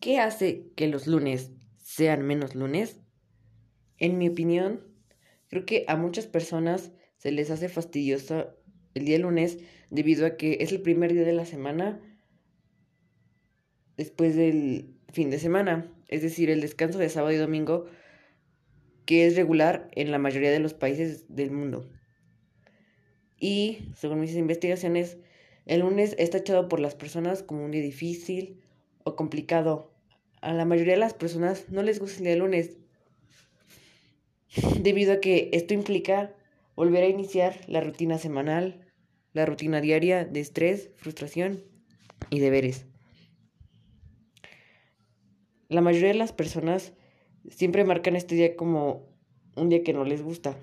¿Qué hace que los lunes sean menos lunes? En mi opinión, creo que a muchas personas se les hace fastidioso el día lunes debido a que es el primer día de la semana después del fin de semana, es decir, el descanso de sábado y domingo que es regular en la mayoría de los países del mundo. Y, según mis investigaciones, el lunes está echado por las personas como un día difícil o complicado. A la mayoría de las personas no les gusta el día lunes, debido a que esto implica volver a iniciar la rutina semanal, la rutina diaria de estrés, frustración y deberes. La mayoría de las personas siempre marcan este día como un día que no les gusta,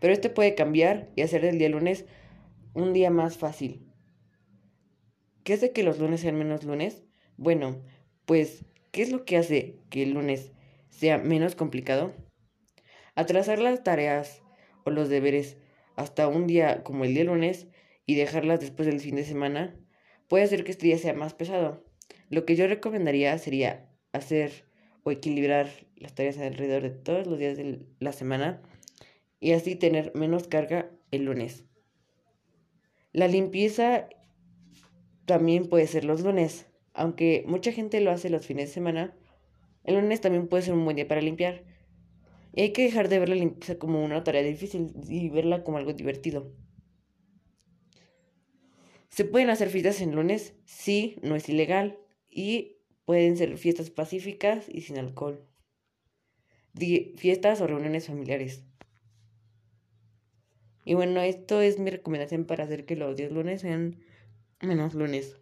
pero este puede cambiar y hacer del día lunes un día más fácil. ¿Qué hace que los lunes sean menos lunes? Bueno, pues, ¿qué es lo que hace que el lunes sea menos complicado? Atrasar las tareas o los deberes hasta un día como el día lunes y dejarlas después del fin de semana puede hacer que este día sea más pesado. Lo que yo recomendaría sería hacer o equilibrar las tareas alrededor de todos los días de la semana y así tener menos carga el lunes. La limpieza también puede ser los lunes, aunque mucha gente lo hace los fines de semana. El lunes también puede ser un buen día para limpiar. Y hay que dejar de ver la limpieza como una tarea difícil y verla como algo divertido. ¿Se pueden hacer fiestas en lunes? Sí, no es ilegal. Y pueden ser fiestas pacíficas y sin alcohol. fiestas o reuniones familiares. Y bueno, esto es mi recomendación para hacer que los días lunes sean menos lunes.